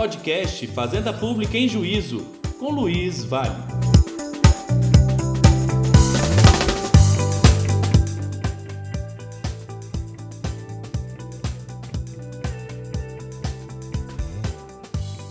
Podcast Fazenda Pública em Juízo, com Luiz Vale.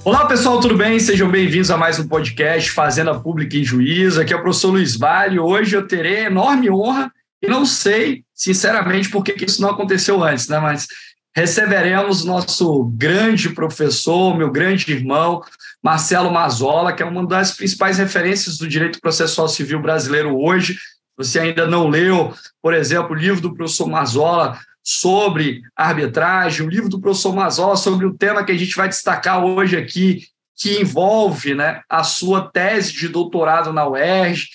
Olá pessoal, tudo bem? Sejam bem-vindos a mais um podcast Fazenda Pública em Juízo. Aqui é o professor Luiz Vale. Hoje eu terei enorme honra e não sei, sinceramente, por que isso não aconteceu antes, né? Mas receberemos nosso grande professor, meu grande irmão, Marcelo Mazola, que é uma das principais referências do direito processual civil brasileiro hoje. Você ainda não leu, por exemplo, o livro do professor Mazola sobre arbitragem, o livro do professor Mazola sobre o tema que a gente vai destacar hoje aqui, que envolve né, a sua tese de doutorado na UERJ,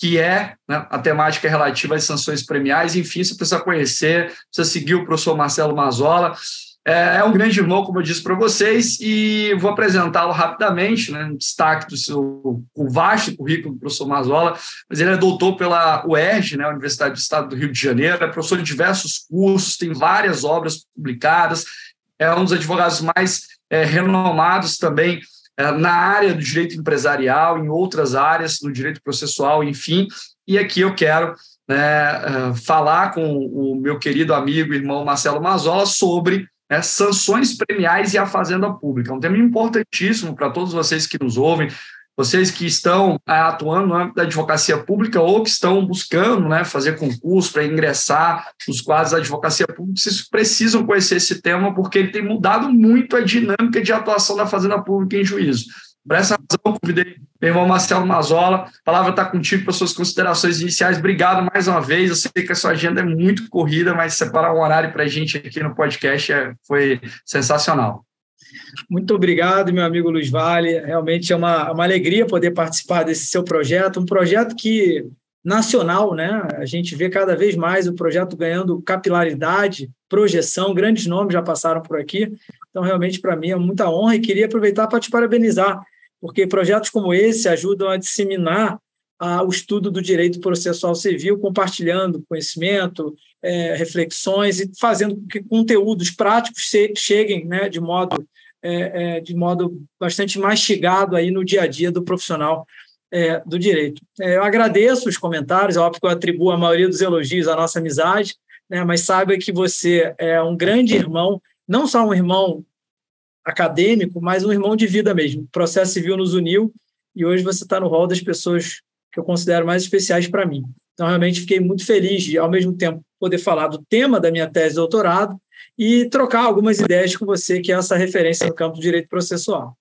que é né, a temática relativa às sanções premiais. Enfim, você precisa conhecer, precisa seguir o professor Marcelo Mazola. É, é um grande irmão, como eu disse para vocês, e vou apresentá-lo rapidamente, né, um destaque do seu o vasto currículo do professor Mazola, mas ele é doutor pela UERJ, né, Universidade do Estado do Rio de Janeiro, é professor de diversos cursos, tem várias obras publicadas, é um dos advogados mais é, renomados também na área do direito empresarial, em outras áreas do direito processual, enfim. E aqui eu quero né, é, falar com o meu querido amigo, irmão Marcelo Mazola, sobre né, sanções premiais e a fazenda pública. É um tema importantíssimo para todos vocês que nos ouvem, vocês que estão é, atuando no âmbito da advocacia pública ou que estão buscando né, fazer concurso para ingressar nos quadros da advocacia pública, vocês precisam conhecer esse tema porque ele tem mudado muito a dinâmica de atuação da Fazenda Pública em juízo. Por essa razão, convidei meu irmão Marcelo Mazola. A palavra está contigo para suas considerações iniciais. Obrigado mais uma vez. Eu sei que a sua agenda é muito corrida, mas separar um horário para a gente aqui no podcast é, foi sensacional. Muito obrigado, meu amigo Luiz Vale. Realmente é uma, uma alegria poder participar desse seu projeto, um projeto que nacional, né? A gente vê cada vez mais o projeto ganhando capilaridade, projeção, grandes nomes já passaram por aqui. Então, realmente, para mim é muita honra e queria aproveitar para te parabenizar, porque projetos como esse ajudam a disseminar ah, o estudo do direito processual civil, compartilhando conhecimento, é, reflexões e fazendo com que conteúdos práticos cheguem né, de modo é, é, de modo bastante mastigado aí no dia a dia do profissional é, do direito. É, eu agradeço os comentários, é óbvio que eu atribuo a maioria dos elogios à nossa amizade, né, mas saiba que você é um grande irmão, não só um irmão acadêmico, mas um irmão de vida mesmo. O processo civil nos uniu e hoje você está no rol das pessoas que eu considero mais especiais para mim. Então, realmente fiquei muito feliz de, ao mesmo tempo, poder falar do tema da minha tese de doutorado e trocar algumas ideias com você, que é essa referência no campo do direito processual.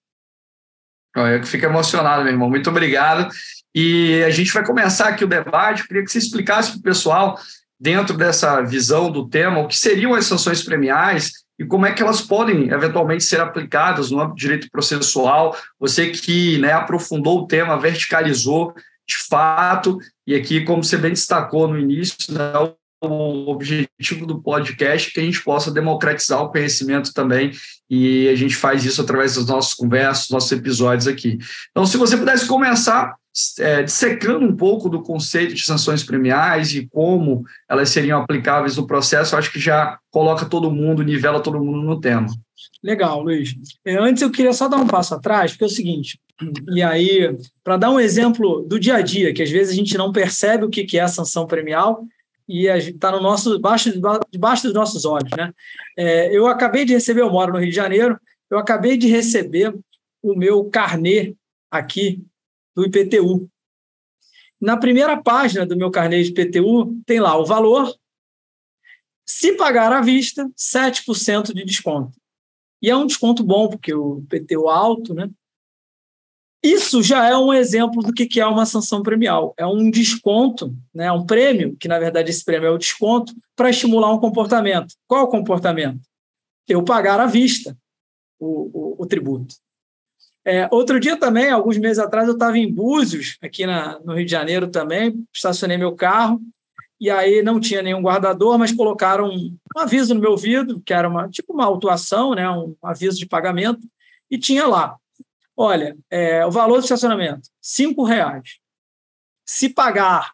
Eu fico emocionado, meu irmão. Muito obrigado. E a gente vai começar aqui o debate. Eu queria que você explicasse para o pessoal, dentro dessa visão do tema, o que seriam as sanções premiais e como é que elas podem eventualmente ser aplicadas no âmbito do direito processual. Você que né, aprofundou o tema, verticalizou de fato, e aqui, como você bem destacou no início, né, o objetivo do podcast que a gente possa democratizar o conhecimento também, e a gente faz isso através das nossas conversas, nossos episódios aqui. Então, se você pudesse começar é, dissecando um pouco do conceito de sanções premiais e como elas seriam aplicáveis no processo, acho que já coloca todo mundo, nivela todo mundo no tema. Legal, Luiz. É, antes eu queria só dar um passo atrás, porque é o seguinte, e aí, para dar um exemplo do dia a dia, que às vezes a gente não percebe o que é a sanção premial, e está no nosso debaixo, debaixo dos nossos olhos, né? É, eu acabei de receber, eu moro no Rio de Janeiro, eu acabei de receber o meu carnê aqui do IPTU. Na primeira página do meu carnê de IPTU tem lá o valor. Se pagar à vista, 7% de desconto. E é um desconto bom, porque o IPTU é alto, né? Isso já é um exemplo do que é uma sanção premial. É um desconto, né, um prêmio, que na verdade esse prêmio é o desconto, para estimular um comportamento. Qual é o comportamento? Eu pagar à vista o, o, o tributo. É, outro dia também, alguns meses atrás, eu estava em Búzios, aqui na, no Rio de Janeiro também, estacionei meu carro, e aí não tinha nenhum guardador, mas colocaram um, um aviso no meu vidro, que era uma, tipo uma autuação, né, um aviso de pagamento, e tinha lá, Olha, é, o valor do estacionamento, cinco reais. Se pagar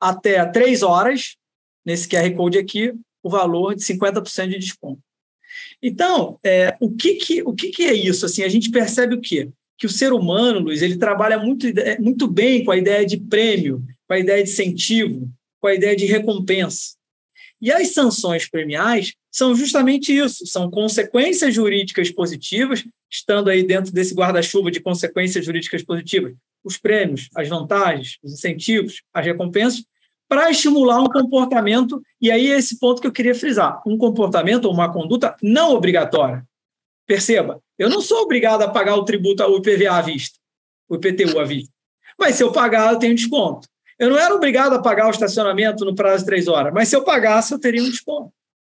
até três horas, nesse QR Code aqui, o valor de 50% de desconto. Então, é, o, que, que, o que, que é isso? Assim, a gente percebe o quê? Que o ser humano, Luiz, ele trabalha muito, é, muito bem com a ideia de prêmio, com a ideia de incentivo, com a ideia de recompensa. E as sanções premiais são justamente isso, são consequências jurídicas positivas, estando aí dentro desse guarda-chuva de consequências jurídicas positivas, os prêmios, as vantagens, os incentivos, as recompensas, para estimular um comportamento, e aí é esse ponto que eu queria frisar, um comportamento ou uma conduta não obrigatória. Perceba, eu não sou obrigado a pagar o tributo, o IPVA à vista, o IPTU à vista, mas se eu pagar, eu tenho desconto. Eu não era obrigado a pagar o estacionamento no prazo de três horas, mas se eu pagasse, eu teria um desconto.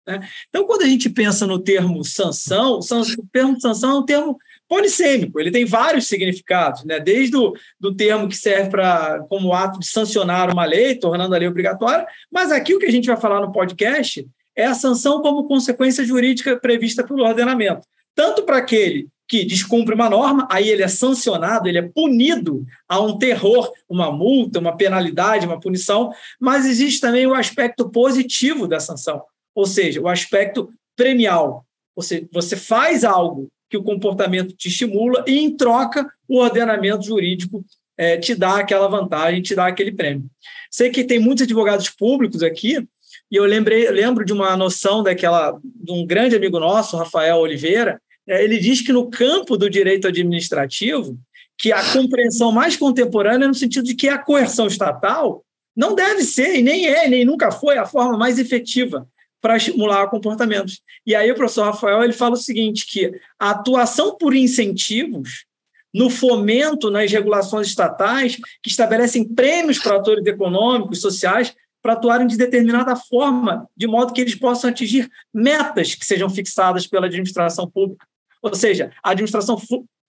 Né? Então, quando a gente pensa no termo sanção, o termo sanção é um termo polissêmico, ele tem vários significados, né? desde o do termo que serve para como ato de sancionar uma lei, tornando a lei obrigatória, mas aqui o que a gente vai falar no podcast é a sanção como consequência jurídica prevista pelo ordenamento, tanto para aquele que descumpre uma norma, aí ele é sancionado, ele é punido a um terror, uma multa, uma penalidade, uma punição, mas existe também o aspecto positivo da sanção, ou seja, o aspecto premial. Seja, você faz algo que o comportamento te estimula e, em troca, o ordenamento jurídico é, te dá aquela vantagem, te dá aquele prêmio. Sei que tem muitos advogados públicos aqui, e eu lembrei, lembro de uma noção daquela de um grande amigo nosso, Rafael Oliveira. É, ele diz que no campo do direito administrativo, que a compreensão mais contemporânea é no sentido de que a coerção estatal não deve ser, e nem é, nem nunca foi, a forma mais efetiva para estimular comportamentos. E aí o professor Rafael ele fala o seguinte, que a atuação por incentivos no fomento nas regulações estatais que estabelecem prêmios para atores econômicos, sociais, para atuarem de determinada forma, de modo que eles possam atingir metas que sejam fixadas pela administração pública. Ou seja, a administração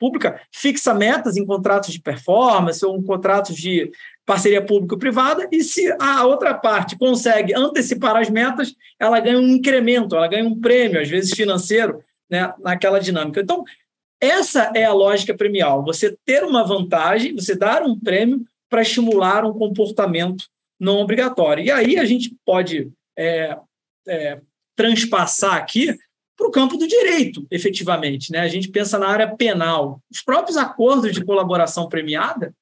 pública fixa metas em contratos de performance ou em contratos de parceria público-privada, e se a outra parte consegue antecipar as metas, ela ganha um incremento, ela ganha um prêmio, às vezes financeiro, né, naquela dinâmica. Então, essa é a lógica premial, você ter uma vantagem, você dar um prêmio para estimular um comportamento não obrigatório. E aí a gente pode é, é, transpassar aqui para o campo do direito, efetivamente. Né? A gente pensa na área penal. Os próprios acordos de colaboração premiada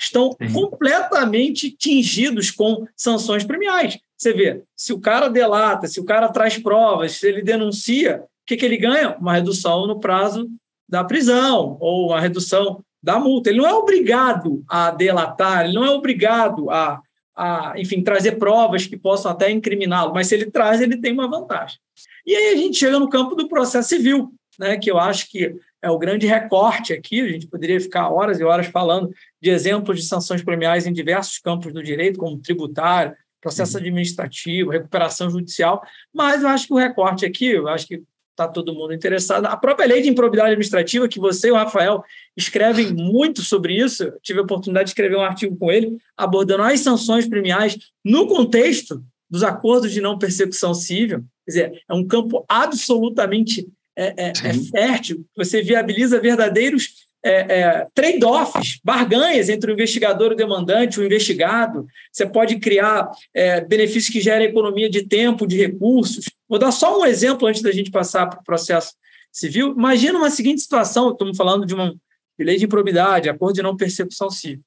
estão Sim. completamente tingidos com sanções premiais. Você vê, se o cara delata, se o cara traz provas, se ele denuncia, o que, que ele ganha? Uma redução no prazo da prisão ou uma redução da multa. Ele não é obrigado a delatar, ele não é obrigado a, a enfim, trazer provas que possam até incriminá-lo, mas se ele traz, ele tem uma vantagem. E aí a gente chega no campo do processo civil, né, que eu acho que é o grande recorte aqui. A gente poderia ficar horas e horas falando de exemplos de sanções premiais em diversos campos do direito, como tributário, processo uhum. administrativo, recuperação judicial, mas eu acho que o recorte aqui, eu acho que está todo mundo interessado. A própria lei de improbidade administrativa, que você e o Rafael escrevem muito sobre isso, eu tive a oportunidade de escrever um artigo com ele, abordando as sanções premiais no contexto dos acordos de não persecução civil. Quer dizer, é um campo absolutamente é, é, é fértil, você viabiliza verdadeiros é, é, trade-offs, barganhas entre o investigador e o demandante, o investigado. Você pode criar é, benefícios que gerem economia de tempo, de recursos. Vou dar só um exemplo antes da gente passar para o processo civil. Imagina uma seguinte situação: estamos falando de uma de lei de improbidade, acordo de não persecução civil.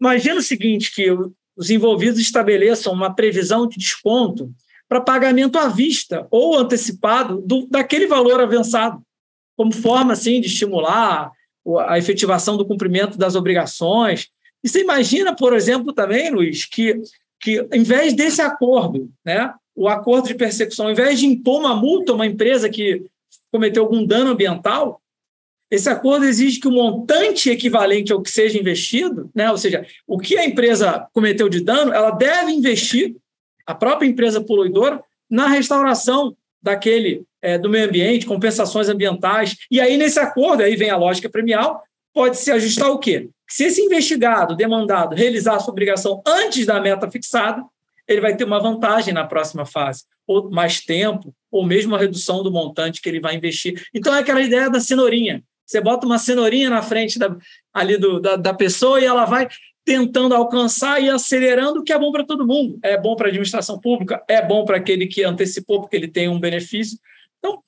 Imagina o seguinte: que os envolvidos estabeleçam uma previsão de desconto para pagamento à vista ou antecipado do, daquele valor avançado, como forma assim de estimular a efetivação do cumprimento das obrigações. E você imagina, por exemplo, também, Luiz, que, que em vez desse acordo, né, o acordo de persecução, ao invés de impor uma multa a uma empresa que cometeu algum dano ambiental, esse acordo exige que o montante equivalente ao que seja investido, né, ou seja, o que a empresa cometeu de dano, ela deve investir a própria empresa poluidora na restauração daquele é, do meio ambiente, compensações ambientais. E aí, nesse acordo, aí vem a lógica premial, pode se ajustar o quê? Se esse investigado, demandado, realizar a sua obrigação antes da meta fixada, ele vai ter uma vantagem na próxima fase, ou mais tempo, ou mesmo a redução do montante que ele vai investir. Então, é aquela ideia da cenourinha. Você bota uma cenourinha na frente da, ali do, da, da pessoa e ela vai tentando alcançar e acelerando o que é bom para todo mundo. É bom para a administração pública, é bom para aquele que antecipou porque ele tem um benefício. Então,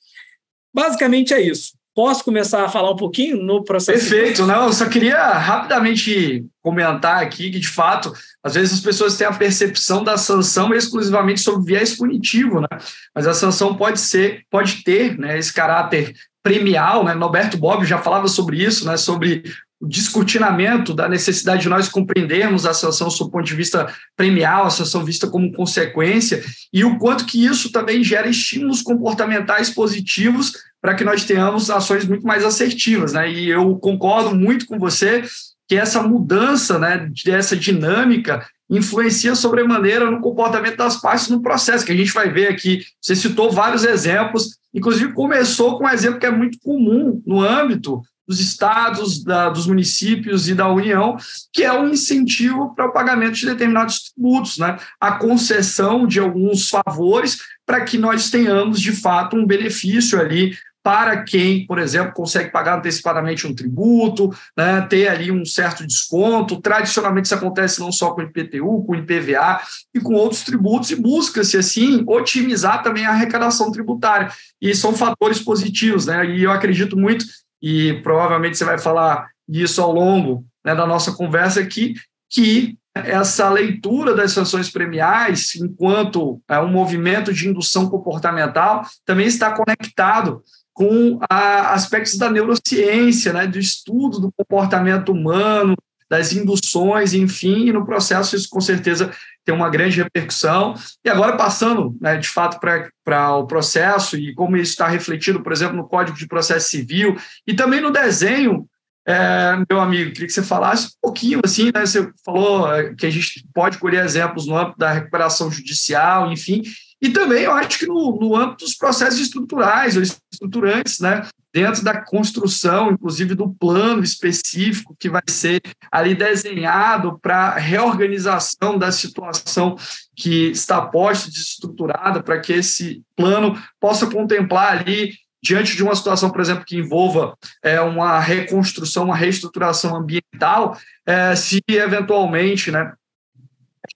basicamente é isso. Posso começar a falar um pouquinho no processo? Perfeito, não, eu só queria rapidamente comentar aqui que, de fato, às vezes as pessoas têm a percepção da sanção exclusivamente sobre viés punitivo, né? Mas a sanção pode ser, pode ter né, esse caráter premial, né? Norberto Bob já falava sobre isso, né? Sobre descortinamento da necessidade de nós compreendermos a sanção sob o ponto de vista premial, a sanção vista como consequência, e o quanto que isso também gera estímulos comportamentais positivos para que nós tenhamos ações muito mais assertivas. Né? E eu concordo muito com você que essa mudança, né, dessa dinâmica, influencia sobremaneira no comportamento das partes no processo, que a gente vai ver aqui. Você citou vários exemplos, inclusive começou com um exemplo que é muito comum no âmbito dos estados, da, dos municípios e da União, que é um incentivo para o pagamento de determinados tributos, né? a concessão de alguns favores para que nós tenhamos, de fato, um benefício ali para quem, por exemplo, consegue pagar antecipadamente um tributo, né, ter ali um certo desconto. Tradicionalmente, isso acontece não só com o IPTU, com o IPVA e com outros tributos, e busca-se, assim, otimizar também a arrecadação tributária. E são fatores positivos, né? E eu acredito muito e provavelmente você vai falar isso ao longo né, da nossa conversa aqui, que essa leitura das sanções premiais, enquanto é um movimento de indução comportamental, também está conectado com a, aspectos da neurociência, né, do estudo do comportamento humano, das induções, enfim, e no processo isso com certeza tem uma grande repercussão. E agora passando, né, de fato, para o processo e como isso está refletido, por exemplo, no Código de Processo Civil e também no desenho, é, meu amigo, queria que você falasse um pouquinho, assim, né, você falou é, que a gente pode colher exemplos no âmbito da recuperação judicial, enfim, e também eu acho que no, no âmbito dos processos estruturais ou estruturantes, né? Dentro da construção, inclusive do plano específico que vai ser ali desenhado para reorganização da situação que está posta, desestruturada, para que esse plano possa contemplar ali diante de uma situação, por exemplo, que envolva é, uma reconstrução, uma reestruturação ambiental, é, se eventualmente, né,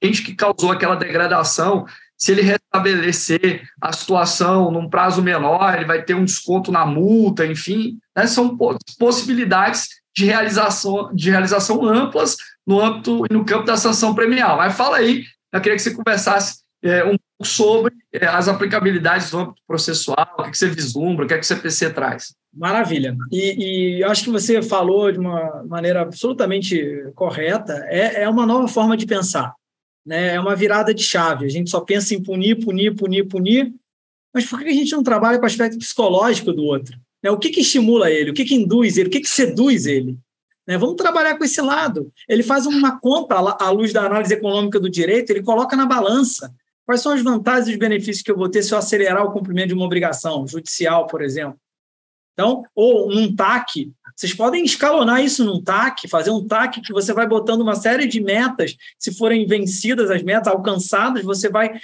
a gente que causou aquela degradação se ele restabelecer a situação num prazo menor, ele vai ter um desconto na multa, enfim, né? são possibilidades de realização, de realização amplas no âmbito e no campo da sanção premial. Mas fala aí, eu queria que você conversasse é, um pouco sobre é, as aplicabilidades do âmbito processual, o que, que você vislumbra, o que, é que o CPC traz. Maravilha. E, e acho que você falou de uma maneira absolutamente correta. É, é uma nova forma de pensar né? É uma virada de chave. A gente só pensa em punir, punir, punir, punir. Mas por que a gente não trabalha com o aspecto psicológico do outro? Né? O que, que estimula ele? O que, que induz ele? O que, que seduz ele? Né? Vamos trabalhar com esse lado. Ele faz uma conta à luz da análise econômica do direito, ele coloca na balança. Quais são as vantagens e os benefícios que eu vou ter se eu acelerar o cumprimento de uma obrigação judicial, por exemplo? Então, ou num TAC, vocês podem escalonar isso num TAC, fazer um TAC que você vai botando uma série de metas, se forem vencidas as metas, alcançadas, você vai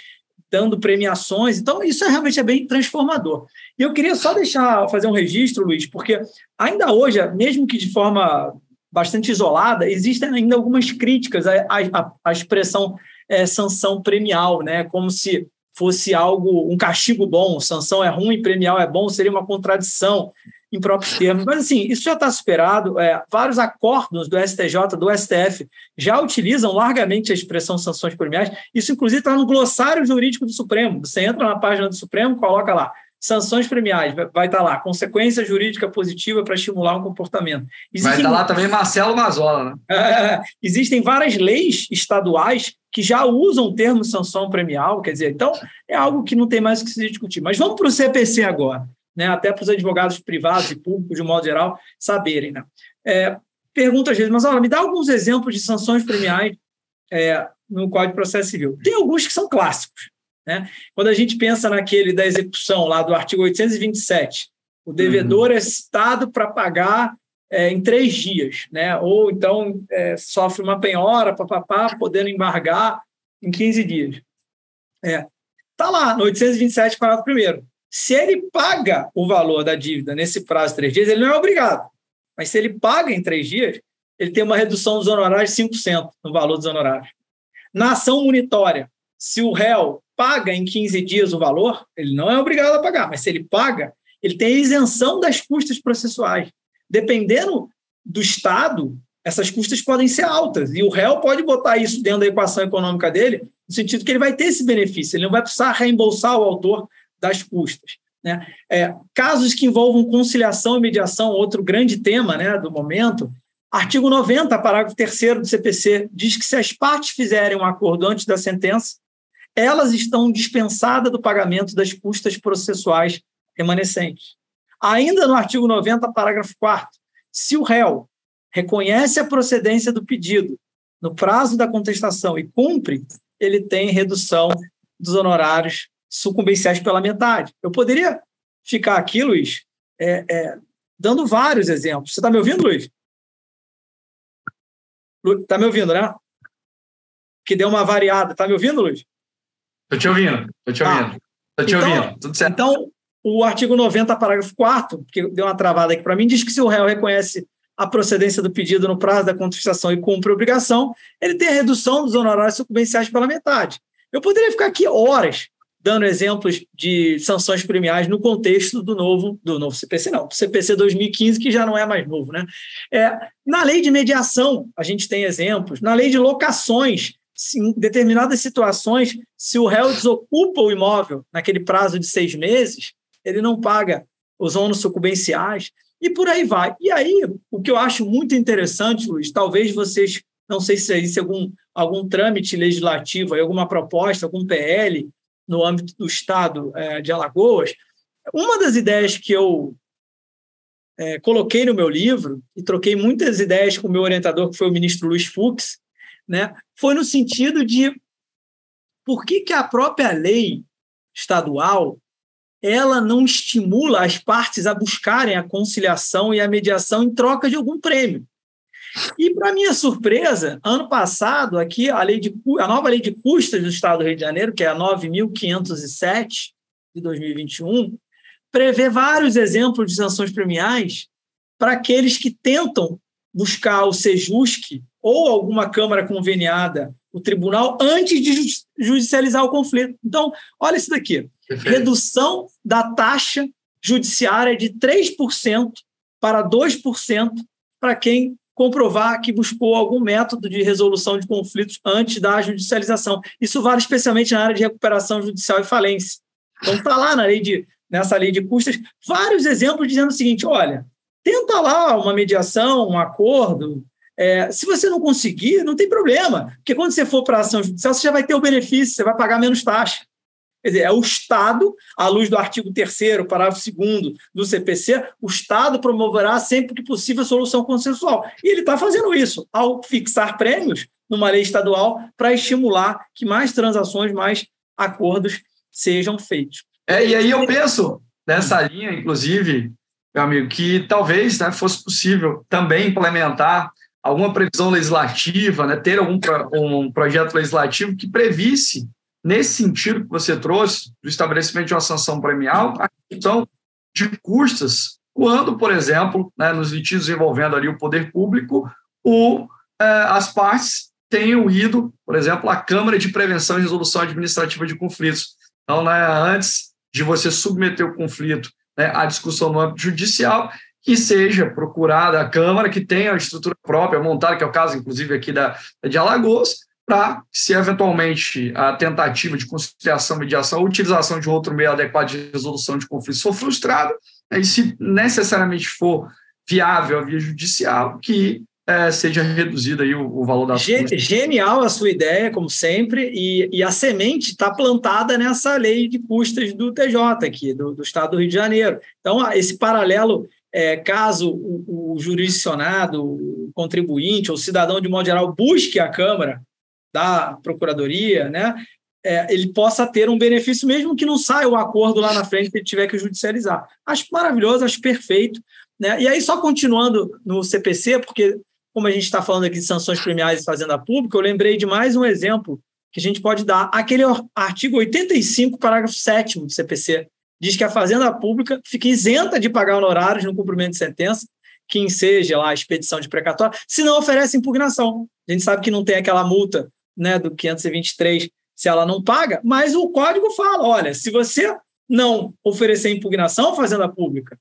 dando premiações. Então, isso é, realmente é bem transformador. E eu queria só deixar, fazer um registro, Luiz, porque ainda hoje, mesmo que de forma bastante isolada, existem ainda algumas críticas à, à, à expressão é, sanção premial, né? como se fosse algo, um castigo bom, sanção é ruim, premial é bom, seria uma contradição em próprios termos. Mas, assim, isso já está superado. É, vários acordos do STJ, do STF, já utilizam largamente a expressão sanções premiais. Isso, inclusive, está no glossário jurídico do Supremo. Você entra na página do Supremo, coloca lá sanções premiais, vai estar tá lá, consequência jurídica positiva para estimular um comportamento. Existem, vai estar tá lá também Marcelo Mazola, né? É, existem várias leis estaduais que já usam o termo sanção premial, quer dizer, então é algo que não tem mais o que se discutir. Mas vamos para o CPC agora, né? até para os advogados privados e públicos, de um modo geral, saberem. Né? É, pergunta às vezes, mas olha, me dá alguns exemplos de sanções premiais é, no Código de Processo Civil. Tem alguns que são clássicos. Né? Quando a gente pensa naquele da execução lá do artigo 827, o devedor uhum. é citado para pagar é, em três dias, né? ou então é, sofre uma penhora, papapá, podendo embargar em 15 dias. É. Tá lá, no 827, parágrafo primeiro. Se ele paga o valor da dívida nesse prazo de três dias, ele não é obrigado. Mas se ele paga em três dias, ele tem uma redução dos honorários de 5% no valor dos honorários. Na ação munitória, se o réu paga em 15 dias o valor, ele não é obrigado a pagar, mas se ele paga, ele tem isenção das custas processuais. Dependendo do Estado, essas custas podem ser altas, e o réu pode botar isso dentro da equação econômica dele, no sentido que ele vai ter esse benefício, ele não vai precisar reembolsar o autor das custas. Né? É, casos que envolvam conciliação e mediação, outro grande tema né, do momento, artigo 90, parágrafo 3 do CPC, diz que se as partes fizerem um acordo antes da sentença, elas estão dispensadas do pagamento das custas processuais remanescentes. Ainda no artigo 90, parágrafo 4 se o réu reconhece a procedência do pedido no prazo da contestação e cumpre, ele tem redução dos honorários sucumbenciais pela metade. Eu poderia ficar aqui, Luiz, é, é, dando vários exemplos. Você está me ouvindo, Luiz? Está me ouvindo, né? Que deu uma variada. Está me ouvindo, Luiz? Estou te ouvindo, estou te ah, ouvindo. Estou te então, ouvindo, tudo certo. Então, o artigo 90, parágrafo 4 que deu uma travada aqui para mim, diz que se o réu reconhece a procedência do pedido no prazo da contestação e cumpre a obrigação, ele tem a redução dos honorários sucumbenciais pela metade. Eu poderia ficar aqui horas dando exemplos de sanções premiais no contexto do novo, do novo CPC, não, do CPC 2015, que já não é mais novo. Né? É, na lei de mediação, a gente tem exemplos, na lei de locações, em determinadas situações, se o réu desocupa o imóvel naquele prazo de seis meses, ele não paga os ônus sucumbenciais, e por aí vai. E aí, o que eu acho muito interessante, Luiz, talvez vocês, não sei se existe algum, algum trâmite legislativo, alguma proposta, algum PL, no âmbito do Estado é, de Alagoas, uma das ideias que eu é, coloquei no meu livro, e troquei muitas ideias com o meu orientador, que foi o ministro Luiz Fux, né, foi no sentido de por que, que a própria lei estadual ela não estimula as partes a buscarem a conciliação e a mediação em troca de algum prêmio. E, para minha surpresa, ano passado, aqui, a, lei de, a nova lei de custas do Estado do Rio de Janeiro, que é a 9.507 de 2021, prevê vários exemplos de sanções premiais para aqueles que tentam buscar o SEJUSC ou alguma Câmara conveniada, o tribunal, antes de judicializar o conflito. Então, olha isso daqui. Perfeito. Redução da taxa judiciária de 3% para 2% para quem comprovar que buscou algum método de resolução de conflitos antes da judicialização. Isso vale especialmente na área de recuperação judicial e falência. Então está lá na lei de, nessa lei de custas vários exemplos dizendo o seguinte: olha, tenta lá uma mediação, um acordo. É, se você não conseguir, não tem problema, porque quando você for para a ação judicial, você já vai ter o benefício, você vai pagar menos taxa. Quer dizer, é o Estado, à luz do artigo 3 parágrafo 2 do CPC, o Estado promoverá sempre que possível a solução consensual. E ele está fazendo isso ao fixar prêmios numa lei estadual para estimular que mais transações, mais acordos sejam feitos. É, e aí eu penso nessa linha, inclusive, meu amigo, que talvez né, fosse possível também implementar alguma previsão legislativa, né, ter algum um projeto legislativo que previsse nesse sentido que você trouxe, do estabelecimento de uma sanção premial, a questão de custas, quando, por exemplo, né, nos litígios envolvendo ali o poder público, o, é, as partes tenham ido, por exemplo, à Câmara de Prevenção e Resolução Administrativa de Conflitos. Então, né, antes de você submeter o conflito né, à discussão no âmbito judicial, que seja procurada a Câmara, que tenha a estrutura própria montada, que é o caso, inclusive, aqui da, de Alagoas, para, se eventualmente a tentativa de conciliação, mediação ou utilização de outro meio adequado de resolução de conflito for frustrada, e se necessariamente for viável a via judicial, que é, seja reduzido aí o, o valor da Gen, Genial a sua ideia, como sempre, e, e a semente está plantada nessa lei de custas do TJ aqui, do, do Estado do Rio de Janeiro. Então, esse paralelo é, caso o, o, jurisdicionado, o contribuinte ou o cidadão, de modo geral, busque a Câmara da Procuradoria, né, é, ele possa ter um benefício, mesmo que não saia o acordo lá na frente que ele tiver que judicializar. Acho maravilhoso, acho perfeito. Né? E aí, só continuando no CPC, porque como a gente está falando aqui de sanções premiais e fazenda pública, eu lembrei de mais um exemplo que a gente pode dar. Aquele artigo 85, parágrafo 7 do CPC, diz que a fazenda pública fica isenta de pagar honorários no cumprimento de sentença, que enseja lá a expedição de precatório, se não oferece impugnação. A gente sabe que não tem aquela multa né, do 523 se ela não paga, mas o código fala: olha, se você não oferecer impugnação fazenda pública,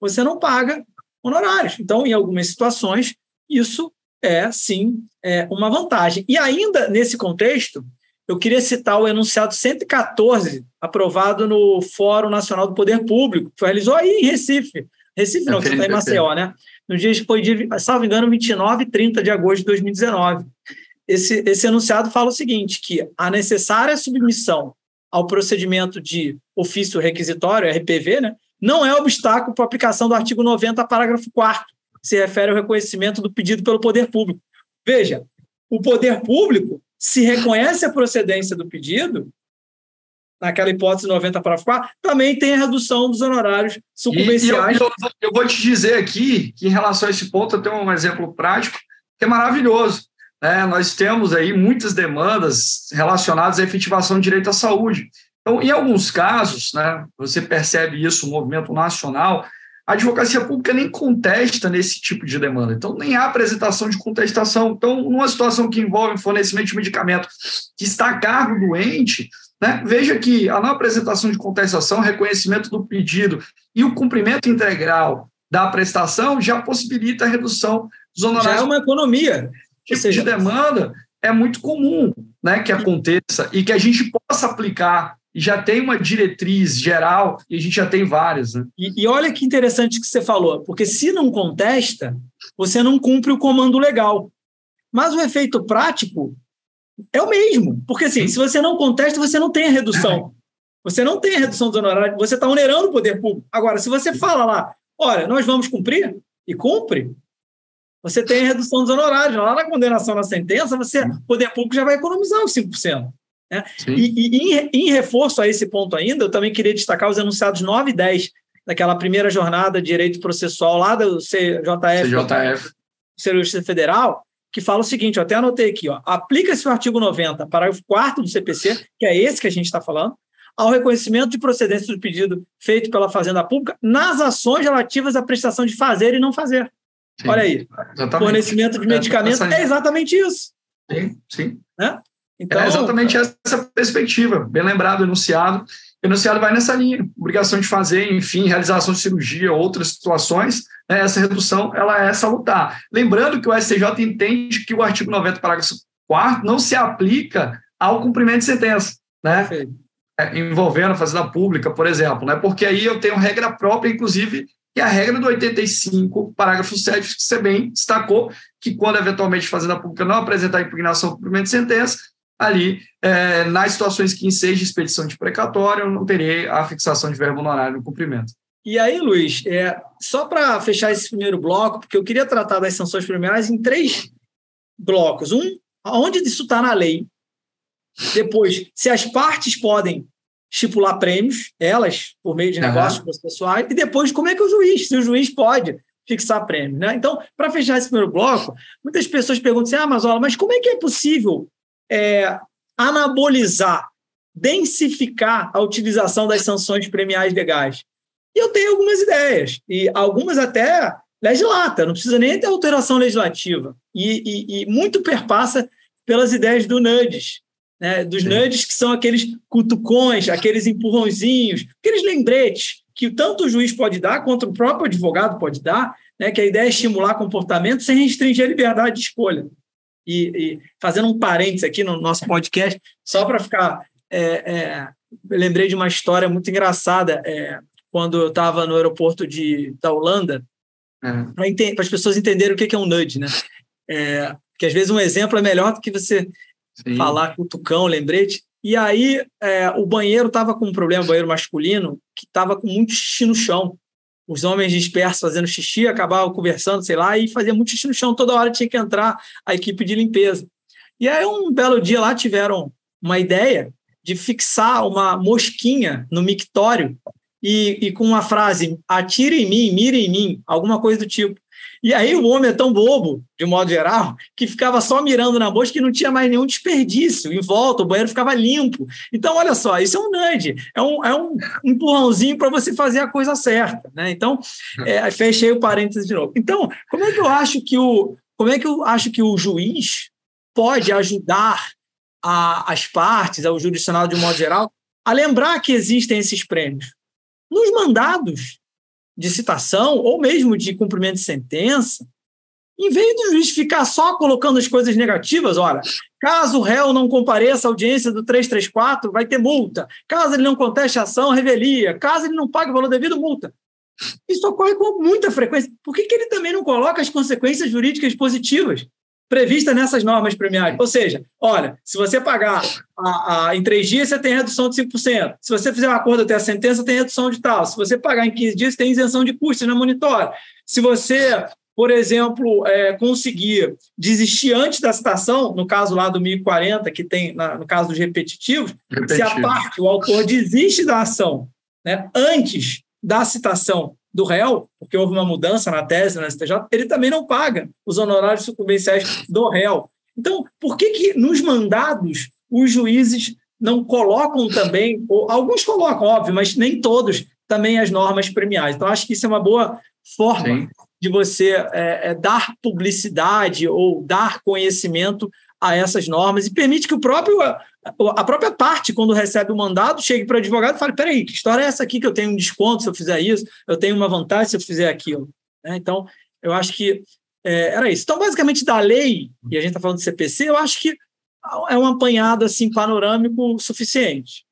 você não paga honorários. Então, em algumas situações, isso é, sim, é uma vantagem. E ainda nesse contexto, eu queria citar o enunciado 114, aprovado no Fórum Nacional do Poder Público, que foi realizou aí em Recife. Recife não, que está em Maceió, né? No dia foi, de, salvo engano, 29 e 30 de agosto de 2019. Esse, esse enunciado fala o seguinte, que a necessária submissão ao procedimento de ofício requisitório, RPV, né, não é obstáculo para a aplicação do artigo 90, parágrafo 4 que se refere ao reconhecimento do pedido pelo poder público. Veja, o poder público, se reconhece a procedência do pedido, naquela hipótese 90 para 4, também tem a redução dos honorários sucumbenciais. Eu, eu, eu, vou te dizer aqui que, em relação a esse ponto, eu tenho um exemplo prático que é maravilhoso. Né? Nós temos aí muitas demandas relacionadas à efetivação de direito à saúde. Então, em alguns casos, né, você percebe isso, o movimento nacional, a advocacia pública nem contesta nesse tipo de demanda. Então, nem há apresentação de contestação. Então, numa situação que envolve fornecimento de medicamento que está a cargo do ente, né, veja que a não apresentação de contestação, reconhecimento do pedido e o cumprimento integral da prestação já possibilita a redução dos honorários. Já é uma economia. Tipo seja... de demanda é muito comum né, que aconteça e que a gente possa aplicar e já tem uma diretriz geral e a gente já tem várias. Né? E, e, olha que interessante que você falou, porque se não contesta, você não cumpre o comando legal. Mas o efeito prático é o mesmo, porque assim, se você não contesta, você não tem a redução. Você não tem a redução dos honorários, você está onerando o poder público. Agora, se você fala lá, olha, nós vamos cumprir, e cumpre, você tem a redução dos honorários. Lá na condenação na sentença, você, o poder público já vai economizar os 5%. Né? E, e em, em, reforço a esse ponto ainda, eu também queria destacar os enunciados 9 e 10 daquela primeira jornada de direito processual lá do CJF, CJF. Justiça Federal, que fala o seguinte, eu até anotei aqui, aplica-se o artigo 90, parágrafo 4 do CPC, que é esse que a gente está falando, ao reconhecimento de procedência do pedido feito pela Fazenda Pública nas ações relativas à prestação de fazer e não fazer. Sim, Olha aí, exatamente. fornecimento de medicamentos é, é exatamente isso. Sim, sim. Né? Então, é exatamente essa perspectiva, bem lembrado, enunciado. O enunciado vai nessa linha, obrigação de fazer, enfim, realização de cirurgia, outras situações, né, essa redução ela é salutar. Lembrando que o STJ entende que o artigo 90, parágrafo 4 não se aplica ao cumprimento de sentença, né? É, envolvendo a fazenda pública, por exemplo, né? Porque aí eu tenho regra própria, inclusive, é a regra do 85, parágrafo 7, que você bem destacou, que quando eventualmente a fazenda pública não apresentar impugnação ao cumprimento de sentença, ali, é, nas situações que enseja expedição de precatório, não terei a fixação de verbo honorário no cumprimento. E aí, Luiz, é, só para fechar esse primeiro bloco, porque eu queria tratar das sanções premiais em três blocos. Um, onde isso está na lei. Depois, se as partes podem estipular prêmios, elas, por meio de negócios uhum. processuais, e depois, como é que o juiz, se o juiz pode fixar prêmios. Né? Então, para fechar esse primeiro bloco, muitas pessoas perguntam assim, ah, mas, olha, mas como é que é possível é, anabolizar, densificar a utilização das sanções premiais legais. E eu tenho algumas ideias, e algumas até legislata, não precisa nem ter alteração legislativa. E, e, e muito perpassa pelas ideias do NUDES, né? dos NUDES que são aqueles cutucões, aqueles empurrãozinhos, aqueles lembretes que tanto o juiz pode dar quanto o próprio advogado pode dar, né? que a ideia é estimular comportamento sem restringir a liberdade de escolha. E, e, fazendo um parênteses aqui no nosso podcast, só para ficar. É, é, lembrei de uma história muito engraçada é, quando eu estava no aeroporto de, da Holanda, uhum. para as pessoas entenderem o que é um nudge, né? É, que às vezes um exemplo é melhor do que você Sim. falar cutucão, lembrete. E aí é, o banheiro estava com um problema, o banheiro masculino, que estava com muito xixi no chão os homens dispersos fazendo xixi, acabavam conversando, sei lá, e fazia muito xixi no chão, toda hora tinha que entrar a equipe de limpeza. E aí, um belo dia lá, tiveram uma ideia de fixar uma mosquinha no mictório e, e com uma frase, atire em mim, mire em mim, alguma coisa do tipo. E aí o homem é tão bobo, de modo geral, que ficava só mirando na mosca e não tinha mais nenhum desperdício em volta, o banheiro ficava limpo. Então, olha só, isso é um nudge, é um, é um empurrãozinho para você fazer a coisa certa. Né? Então, é, fechei o parênteses de novo. Então, como é que eu acho que o, como é que eu acho que o juiz pode ajudar a, as partes, ao jurisdicional de modo geral, a lembrar que existem esses prêmios. Nos mandados de citação, ou mesmo de cumprimento de sentença, em vez do juiz ficar só colocando as coisas negativas, olha, caso o réu não compareça à audiência do 334, vai ter multa. Caso ele não conteste a ação, revelia. Caso ele não pague o valor devido, multa. Isso ocorre com muita frequência. Por que, que ele também não coloca as consequências jurídicas positivas previstas nessas normas premiais? Ou seja, olha, se você pagar a, a, em três dias, você tem redução de 5%. Se você fizer um acordo até a sentença, tem redução de tal. Se você pagar em 15 dias, tem isenção de custos na monitora. Se você por exemplo, é, conseguir desistir antes da citação, no caso lá do 1040, que tem, na, no caso dos repetitivos, se a parte, o autor desiste da ação né, antes da citação do réu, porque houve uma mudança na tese na STJ, ele também não paga os honorários sucumbenciais do réu. Então, por que, que nos mandados os juízes não colocam também, ou alguns colocam, óbvio, mas nem todos, também as normas premiais? Então, acho que isso é uma boa forma Sim. de você é, é, dar publicidade ou dar conhecimento a essas normas e permite que o próprio a própria parte, quando recebe o mandado, chegue para o advogado e fale: peraí, que história é essa aqui que eu tenho um desconto se eu fizer isso, eu tenho uma vantagem se eu fizer aquilo. Né? Então, eu acho que é, era isso. Então, basicamente, da lei, e a gente está falando de CPC, eu acho que é um apanhado assim, panorâmico suficiente.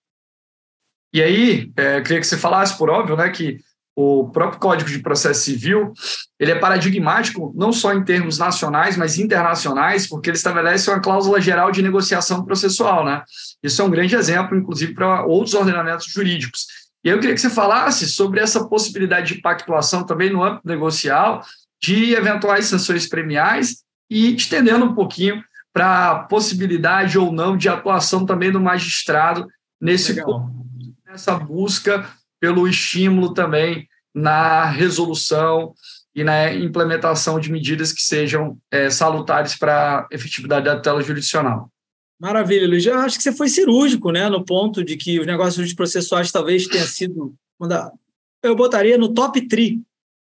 E aí, é, queria que você falasse, por óbvio, né, que o próprio Código de Processo Civil, ele é paradigmático não só em termos nacionais, mas internacionais, porque ele estabelece uma cláusula geral de negociação processual, né? Isso é um grande exemplo, inclusive, para outros ordenamentos jurídicos. E eu queria que você falasse sobre essa possibilidade de pactuação também no âmbito negocial, de eventuais sanções premiais e estendendo um pouquinho para a possibilidade ou não de atuação também do magistrado nesse nessa busca pelo estímulo também na resolução e na implementação de medidas que sejam é, salutares para a efetividade da tela jurisdicional. Maravilha, Luiz. Eu acho que você foi cirúrgico né, no ponto de que os negócios processuais talvez tenha sido. Eu botaria no top 3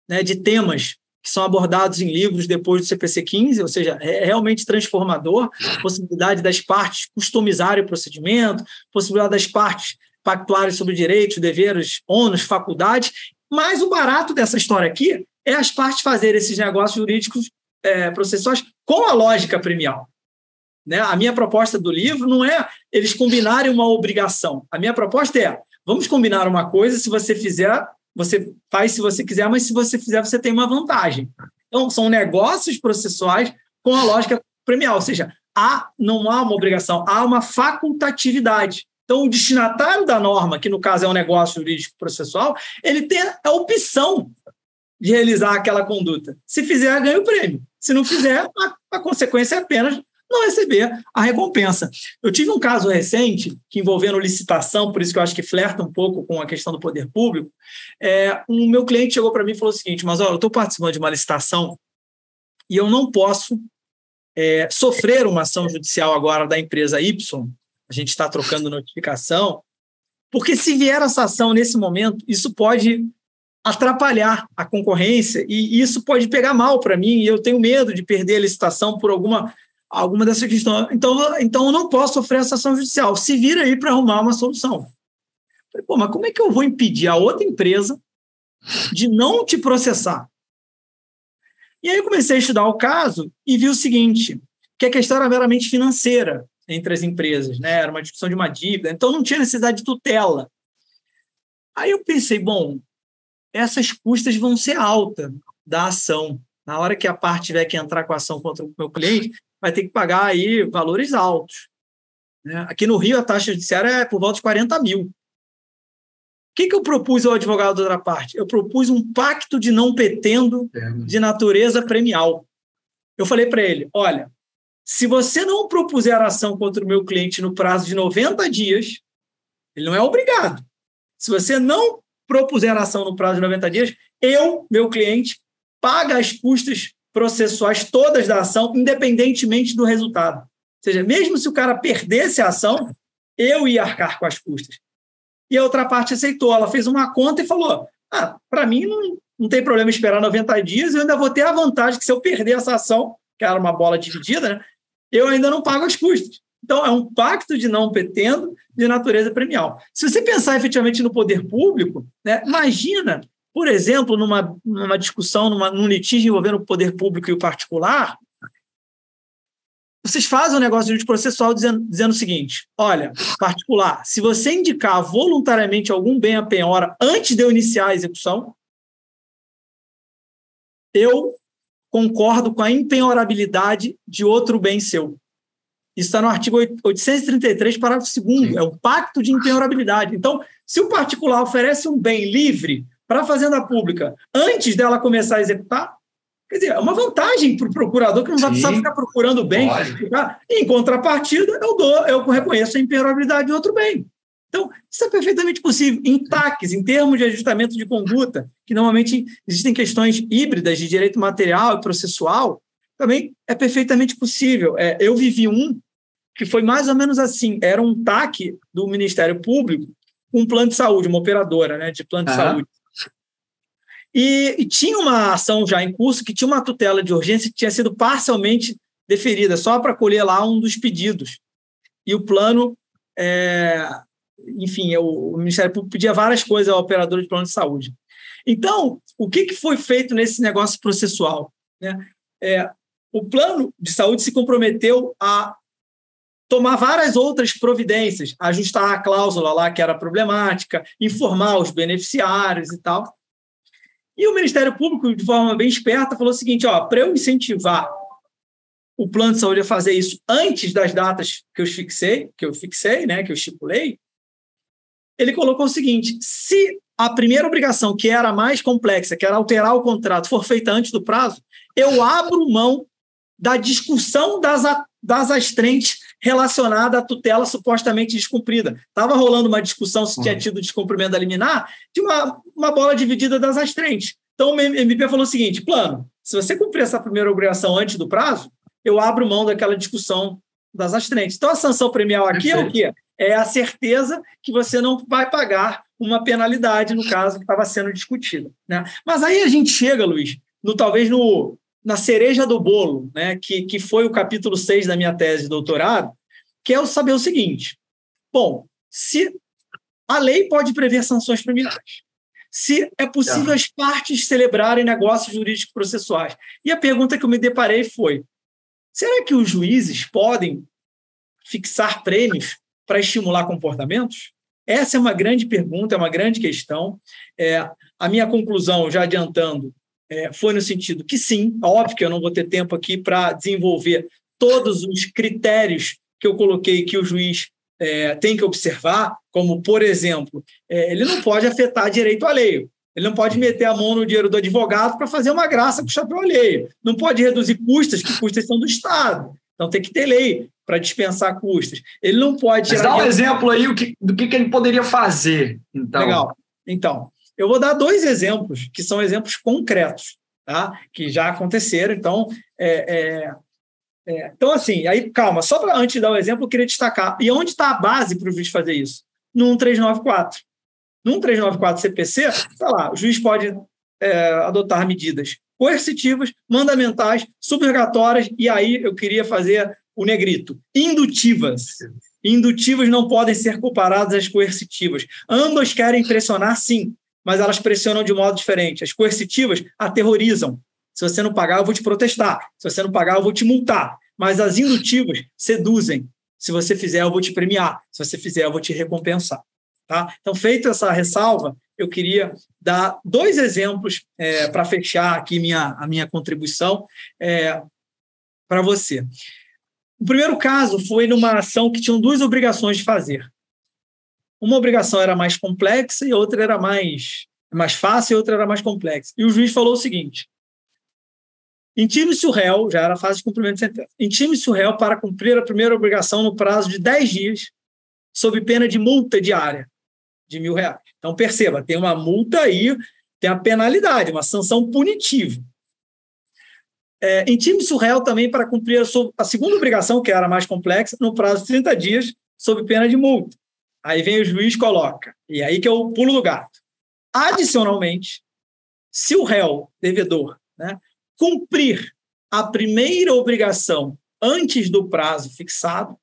né, de temas que são abordados em livros depois do CPC 15, ou seja, é realmente transformador, possibilidade das partes customizarem o procedimento, possibilidade das partes pactuários sobre direitos, deveres, ônus, faculdades, mas o barato dessa história aqui é as partes fazerem esses negócios jurídicos é, processuais com a lógica premial. Né? A minha proposta do livro não é eles combinarem uma obrigação. A minha proposta é: vamos combinar uma coisa, se você fizer, você faz se você quiser, mas se você fizer, você tem uma vantagem. Então, são negócios processuais com a lógica premial, ou seja, há, não há uma obrigação, há uma facultatividade. Então, o destinatário da norma, que no caso é um negócio jurídico processual, ele tem a opção de realizar aquela conduta. Se fizer, ganha o prêmio. Se não fizer, a, a consequência é apenas não receber a recompensa. Eu tive um caso recente que envolvendo licitação, por isso que eu acho que flerta um pouco com a questão do poder público. É, um meu cliente chegou para mim e falou o seguinte: mas olha, eu estou participando de uma licitação e eu não posso é, sofrer uma ação judicial agora da empresa Y a gente está trocando notificação, porque se vier essa ação nesse momento, isso pode atrapalhar a concorrência e isso pode pegar mal para mim e eu tenho medo de perder a licitação por alguma alguma dessas questões. Então, então eu não posso sofrer essa ação judicial. Se vira aí para arrumar uma solução. Falei, Pô, mas como é que eu vou impedir a outra empresa de não te processar? E aí eu comecei a estudar o caso e vi o seguinte, que a questão era meramente financeira entre as empresas, né? Era uma discussão de uma dívida, então não tinha necessidade de tutela. Aí eu pensei, bom, essas custas vão ser altas da ação. Na hora que a parte tiver que entrar com a ação contra o meu cliente, vai ter que pagar aí valores altos. Né? Aqui no Rio, a taxa judiciária é por volta de 40 mil. O que, que eu propus ao advogado da outra parte? Eu propus um pacto de não petendo de natureza premial. Eu falei para ele: olha, se você não propuser ação contra o meu cliente no prazo de 90 dias, ele não é obrigado. Se você não propuser ação no prazo de 90 dias, eu, meu cliente, paga as custas processuais todas da ação, independentemente do resultado. Ou seja, mesmo se o cara perdesse a ação, eu ia arcar com as custas. E a outra parte aceitou. Ela fez uma conta e falou: ah, para mim não, não tem problema esperar 90 dias, eu ainda vou ter a vantagem que se eu perder essa ação, que era uma bola dividida, né, eu ainda não pago as custas. Então, é um pacto de não petendo de natureza premial. Se você pensar efetivamente no poder público, né, imagina, por exemplo, numa, numa discussão, numa, num litígio envolvendo o poder público e o particular, vocês fazem um negócio de processual dizendo, dizendo o seguinte: olha, particular, se você indicar voluntariamente algum bem a penhora antes de eu iniciar a execução, eu concordo com a impenhorabilidade de outro bem seu. Isso está no artigo 833, parágrafo 2 é o pacto de impenhorabilidade. Então, se o particular oferece um bem livre para a fazenda pública antes dela começar a executar, quer dizer, é uma vantagem para o procurador que não vai precisar ficar procurando bem. Tá? Em contrapartida, eu dou, eu reconheço a impenhorabilidade de outro bem. Então, isso é perfeitamente possível. Em TACs, em termos de ajustamento de conduta, que normalmente existem questões híbridas de direito material e processual, também é perfeitamente possível. É, eu vivi um que foi mais ou menos assim: era um TAC do Ministério Público com um plano de saúde, uma operadora né, de plano de saúde. E, e, tinha uma ação já em curso que tinha uma tutela de urgência que tinha sido parcialmente deferida, só para colher lá um dos pedidos. E o plano é, enfim, o Ministério Público pedia várias coisas ao operador de plano de saúde. Então, o que, que foi feito nesse negócio processual? Né? É, o plano de saúde se comprometeu a tomar várias outras providências, ajustar a cláusula lá que era problemática, informar os beneficiários e tal. E o Ministério Público, de forma bem esperta, falou o seguinte: ó, para eu incentivar o plano de saúde a fazer isso antes das datas que eu fixei, que eu fixei, né, que eu estipulei, ele colocou o seguinte: se a primeira obrigação, que era mais complexa, que era alterar o contrato, for feita antes do prazo, eu abro mão da discussão das, das astrentes relacionada à tutela supostamente descumprida. Estava rolando uma discussão se tinha uhum. tido descumprimento da liminar de uma, uma bola dividida das astrentes. Então, o MP falou o seguinte: plano, se você cumprir essa primeira obrigação antes do prazo, eu abro mão daquela discussão das astrentes. Então, a sanção premial aqui Perfeito. é o quê? É a certeza que você não vai pagar uma penalidade, no caso que estava sendo discutida. Né? Mas aí a gente chega, Luiz, no, talvez no, na cereja do bolo, né? que, que foi o capítulo 6 da minha tese de doutorado, que é o saber o seguinte: bom, se a lei pode prever sanções criminais, se é possível as partes celebrarem negócios jurídicos processuais. E a pergunta que eu me deparei foi: será que os juízes podem fixar prêmios para estimular comportamentos? Essa é uma grande pergunta, é uma grande questão. É, a minha conclusão, já adiantando, é, foi no sentido que sim, óbvio que eu não vou ter tempo aqui para desenvolver todos os critérios que eu coloquei que o juiz é, tem que observar, como, por exemplo, é, ele não pode afetar direito alheio. Ele não pode meter a mão no dinheiro do advogado para fazer uma graça com o chapéu alheio. Não pode reduzir custas, que custas são do Estado. Então tem que ter lei para dispensar custos. Ele não pode. Mas dá um exemplo aí do que, que ele poderia fazer. Então. Legal. Então, eu vou dar dois exemplos que são exemplos concretos, tá? Que já aconteceram. Então, é, é, é, então assim, aí calma. Só para antes de dar o exemplo, eu queria destacar. E onde está a base para o juiz fazer isso? No 1394. No 1394 CPC, está lá. O juiz pode é, adotar medidas coercitivas, mandamentais, subrogatórias, e aí eu queria fazer o negrito. Indutivas. Indutivas não podem ser comparadas às coercitivas. Ambas querem pressionar, sim, mas elas pressionam de modo diferente. As coercitivas aterrorizam. Se você não pagar, eu vou te protestar. Se você não pagar, eu vou te multar. Mas as indutivas seduzem. Se você fizer, eu vou te premiar. Se você fizer, eu vou te recompensar. Tá? Então, feita essa ressalva, eu queria dar dois exemplos é, para fechar aqui minha, a minha contribuição é, para você. O primeiro caso foi numa ação que tinham duas obrigações de fazer. Uma obrigação era mais complexa e outra era mais, mais fácil e outra era mais complexa. E o juiz falou o seguinte: intime-se o réu, já era fase de cumprimento de sentença, intime-se o réu para cumprir a primeira obrigação no prazo de 10 dias, sob pena de multa diária de mil reais. Então, perceba, tem uma multa aí, tem a penalidade, uma sanção punitiva. É, Intime-se o réu também para cumprir a, sua, a, segunda obrigação, que era mais complexa, no prazo de 30 dias, sob pena de multa. Aí vem o juiz coloca. E aí que é o pulo do gato. Adicionalmente, se o réu, devedor, né, cumprir a primeira obrigação antes do prazo fixado,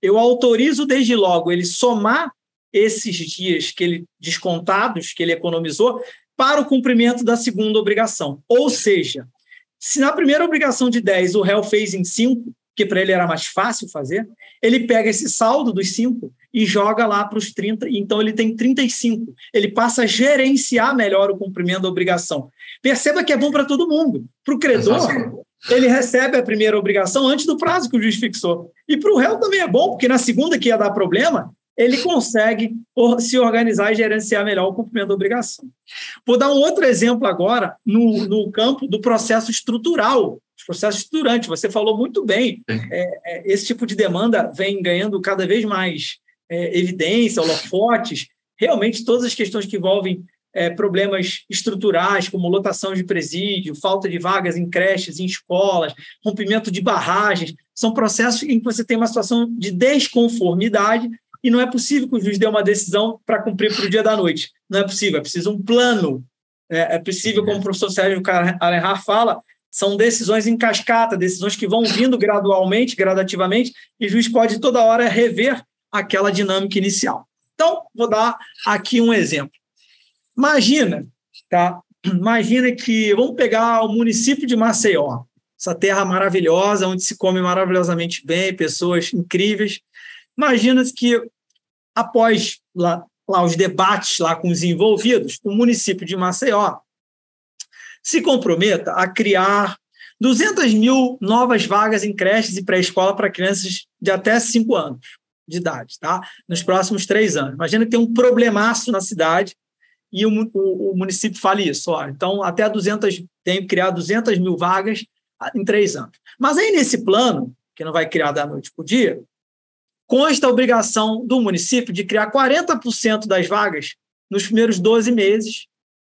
eu autorizo desde logo ele somar esses dias que ele descontados que ele economizou para o cumprimento da segunda obrigação. Ou seja, se na primeira obrigação de 10 o réu fez em 5, que para ele era mais fácil fazer, ele pega esse saldo dos 5 e joga lá para os 30, então ele tem 35. Ele passa a gerenciar melhor o cumprimento da obrigação. Perceba que é bom para todo mundo. Para o credor, ele recebe a primeira obrigação antes do prazo que o juiz fixou. E para o réu também é bom, porque na segunda que ia dar problema, ele consegue se organizar e gerenciar melhor o cumprimento da obrigação. Vou dar um outro exemplo agora no, no campo do processo estrutural, processo estruturante. Você falou muito bem, é, é, esse tipo de demanda vem ganhando cada vez mais é, evidência, holofotes. Realmente, todas as questões que envolvem é, problemas estruturais, como lotação de presídio, falta de vagas em creches, em escolas, rompimento de barragens, são processos em que você tem uma situação de desconformidade e não é possível que o juiz dê uma decisão para cumprir para o dia da noite. Não é possível, é preciso um plano. É, é possível, como o professor Sérgio Alenhar fala, são decisões em cascata, decisões que vão vindo gradualmente, gradativamente, e o juiz pode toda hora rever aquela dinâmica inicial. Então, vou dar aqui um exemplo. Imagina, tá? Imagina que vamos pegar o município de Maceió, essa terra maravilhosa, onde se come maravilhosamente bem, pessoas incríveis. Imagina que após lá, lá os debates lá com os envolvidos, o município de Maceió se comprometa a criar 200 mil novas vagas em creches e pré-escola para crianças de até 5 anos de idade, tá? nos próximos três anos. Imagina que tem um problemaço na cidade e o, o, o município fala isso. Ó, então, até 200, tem que criar 200 mil vagas em três anos. Mas aí, nesse plano, que não vai criar da noite para o dia, consta a obrigação do município de criar 40% das vagas nos primeiros 12 meses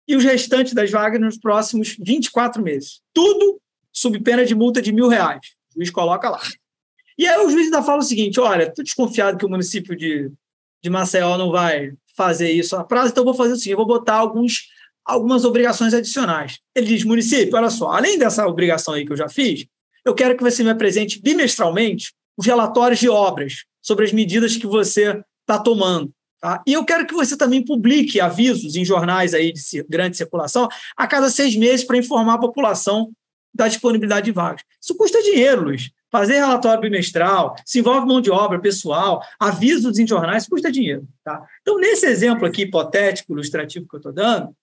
e os restantes das vagas nos próximos 24 meses. Tudo sob pena de multa de mil reais. O juiz coloca lá. E aí o juiz ainda fala o seguinte: olha, estou desconfiado que o município de, de Maceió não vai fazer isso a prazo, então vou fazer o seguinte: vou botar alguns, algumas obrigações adicionais. Ele diz: município, olha só, além dessa obrigação aí que eu já fiz, eu quero que você me apresente bimestralmente os relatórios de obras sobre as medidas que você está tomando. Tá? E eu quero que você também publique avisos em jornais aí de grande circulação a cada seis meses para informar a população da disponibilidade de vagas. Isso custa dinheiro, Luiz. Fazer relatório bimestral, se envolve mão de obra, pessoal, avisos em jornais, custa dinheiro. Tá? Então, nesse exemplo aqui hipotético, ilustrativo que eu estou dando,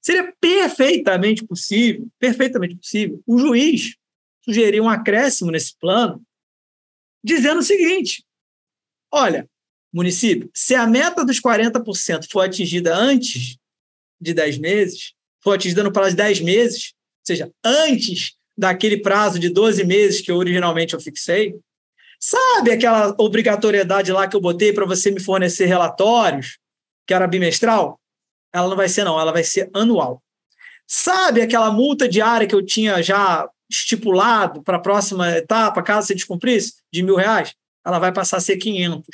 seria perfeitamente possível, perfeitamente possível, o juiz sugerir um acréscimo nesse plano, dizendo o seguinte: olha, município, se a meta dos 40% for atingida antes de 10 meses, for atingida no prazo de 10 meses, ou seja, antes daquele prazo de 12 meses que eu originalmente eu fixei? Sabe aquela obrigatoriedade lá que eu botei para você me fornecer relatórios, que era bimestral? Ela não vai ser, não, ela vai ser anual. Sabe aquela multa diária que eu tinha já estipulado para a próxima etapa, caso você descumprisse, de mil reais? ela vai passar a ser 500.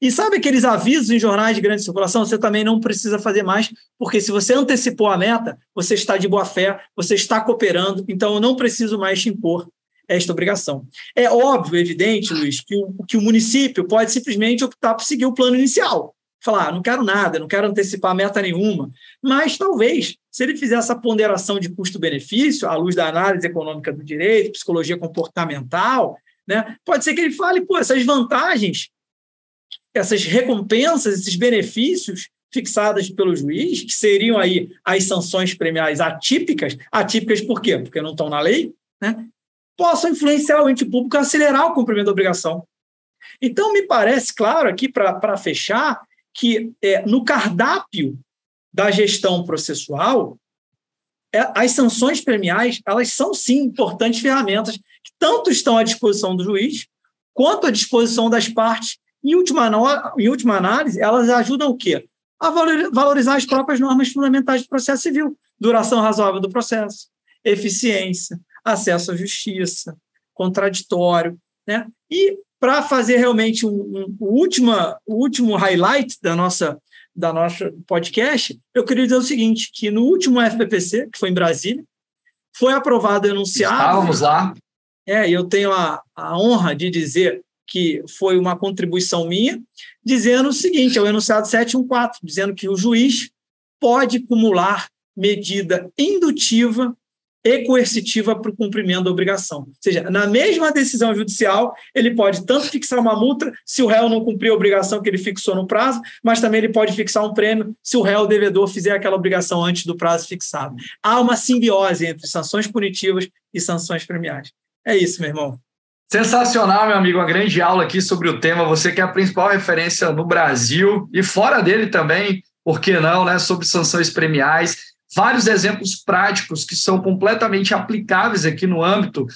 E sabe aqueles avisos em jornais de grande circulação? Você também não precisa fazer mais, porque se você antecipou a meta, você está de boa fé, você está cooperando, então eu não preciso mais te impor esta obrigação. É óbvio, evidente, Luiz, que o, que o município pode simplesmente optar por seguir o plano inicial. Falar, ah, não quero nada, não quero antecipar meta nenhuma. Mas talvez, se ele fizer essa ponderação de custo-benefício, à luz da análise econômica do direito, psicologia comportamental, né? Pode ser que ele fale, pô, essas vantagens, essas recompensas, esses benefícios fixadas pelo juiz, que seriam aí as sanções premiais atípicas, atípicas por quê? Porque não estão na lei, né? possam influenciar o ente público a acelerar o cumprimento da obrigação. Então, me parece claro aqui, para fechar, que é, no cardápio da gestão processual, é, as sanções premiais, elas são sim importantes ferramentas que tanto estão à disposição do juiz, quanto à disposição das partes. Em última, em última análise, elas ajudam o quê? A valorizar as próprias normas fundamentais do processo civil. Duração razoável do processo, eficiência, acesso à justiça, contraditório. Né? E para fazer realmente um, um, o, última, o último highlight da nossa, da nossa podcast, eu queria dizer o seguinte, que no último FPPC, que foi em Brasília, foi aprovado o enunciado... Estávamos lá. É, eu tenho a, a honra de dizer que foi uma contribuição minha, dizendo o seguinte, é o enunciado 714, dizendo que o juiz pode acumular medida indutiva e coercitiva para o cumprimento da obrigação. Ou seja, na mesma decisão judicial, ele pode tanto fixar uma multa se o réu não cumprir a obrigação que ele fixou no prazo, mas também ele pode fixar um prêmio se o réu devedor fizer aquela obrigação antes do prazo fixado. Há uma simbiose entre sanções punitivas e sanções premiais. É isso, meu irmão. Sensacional, meu amigo. Uma grande aula aqui sobre o tema. Você que é a principal referência no Brasil e fora dele também, por que não, né? Sobre sanções premiais vários exemplos práticos que são completamente aplicáveis aqui no âmbito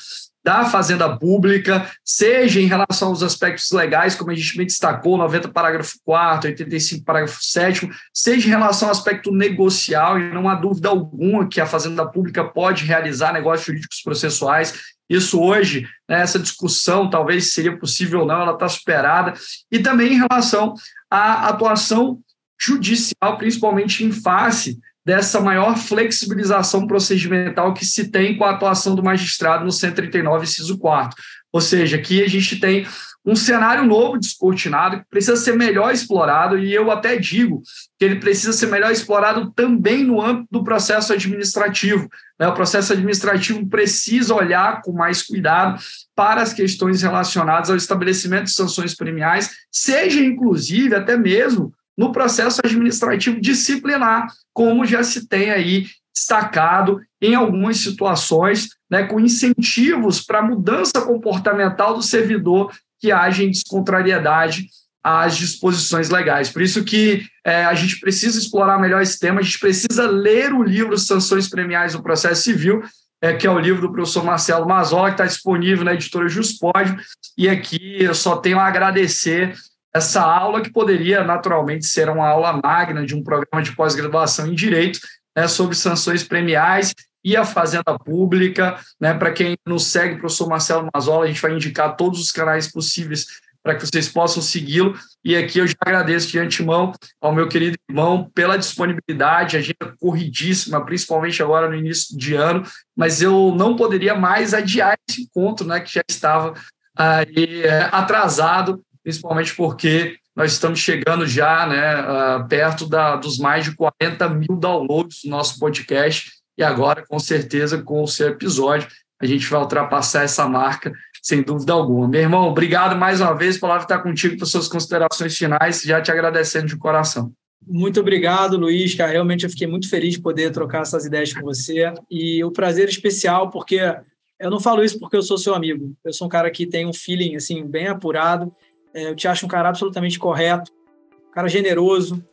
da fazenda pública, seja em relação aos aspectos legais, como a gente bem destacou, 90 parágrafo 4 85 parágrafo 7 seja em relação ao aspecto negocial, e não há dúvida alguma que a fazenda pública pode realizar negócios jurídicos processuais. Isso hoje, né, essa discussão talvez seria possível ou não, ela está superada. E também em relação à atuação judicial, principalmente em face dessa maior flexibilização procedimental que se tem com a atuação do magistrado no 139, inciso 4. Ou seja, aqui a gente tem um cenário novo descortinado que precisa ser melhor explorado, e eu até digo que ele precisa ser melhor explorado também no âmbito do processo administrativo. Né? O processo administrativo precisa olhar com mais cuidado para as questões relacionadas ao estabelecimento de sanções premiais, seja inclusive até mesmo no processo administrativo disciplinar, como já se tem aí destacado em algumas situações, né, com incentivos para mudança comportamental do servidor que age em descontrariedade às disposições legais. Por isso que é, a gente precisa explorar melhor esse tema, a gente precisa ler o livro Sanções Premiais no Processo Civil, é, que é o livro do professor Marcelo Mazola, que está disponível na editora Juspódio, e aqui eu só tenho a agradecer essa aula que poderia naturalmente ser uma aula magna de um programa de pós-graduação em direito né, sobre sanções premiais e a fazenda pública. Né, para quem nos segue, professor Marcelo Mazola, a gente vai indicar todos os canais possíveis para que vocês possam segui-lo. E aqui eu já agradeço de antemão ao meu querido irmão pela disponibilidade, a gente corridíssima, principalmente agora no início de ano, mas eu não poderia mais adiar esse encontro, né, que já estava aí é, atrasado principalmente porque nós estamos chegando já né, uh, perto da, dos mais de 40 mil downloads do nosso podcast, e agora, com certeza, com o seu episódio, a gente vai ultrapassar essa marca, sem dúvida alguma. Meu irmão, obrigado mais uma vez, a palavra está contigo para suas considerações finais, já te agradecendo de coração. Muito obrigado, Luiz. Cara, realmente eu fiquei muito feliz de poder trocar essas ideias com você. E o prazer especial, porque eu não falo isso porque eu sou seu amigo. Eu sou um cara que tem um feeling assim bem apurado eu te acho um cara absolutamente correto, um cara generoso,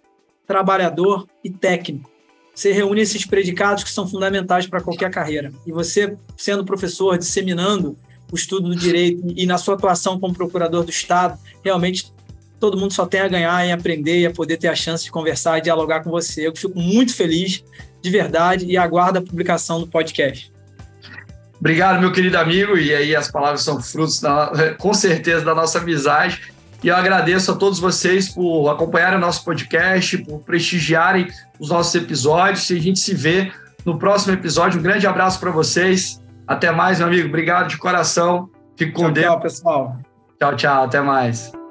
trabalhador e técnico. Você reúne esses predicados que são fundamentais para qualquer carreira. E você, sendo professor, disseminando o estudo do direito e na sua atuação como procurador do Estado, realmente todo mundo só tem a ganhar em aprender e a poder ter a chance de conversar e dialogar com você. Eu fico muito feliz, de verdade, e aguardo a publicação do podcast. Obrigado, meu querido amigo. E aí, as palavras são frutos, da, com certeza, da nossa amizade. E eu agradeço a todos vocês por acompanharem o nosso podcast, por prestigiarem os nossos episódios. E a gente se vê no próximo episódio. Um grande abraço para vocês. Até mais, meu amigo. Obrigado de coração. Fique com tchau, Deus. Tchau, pessoal. Tchau, tchau. Até mais.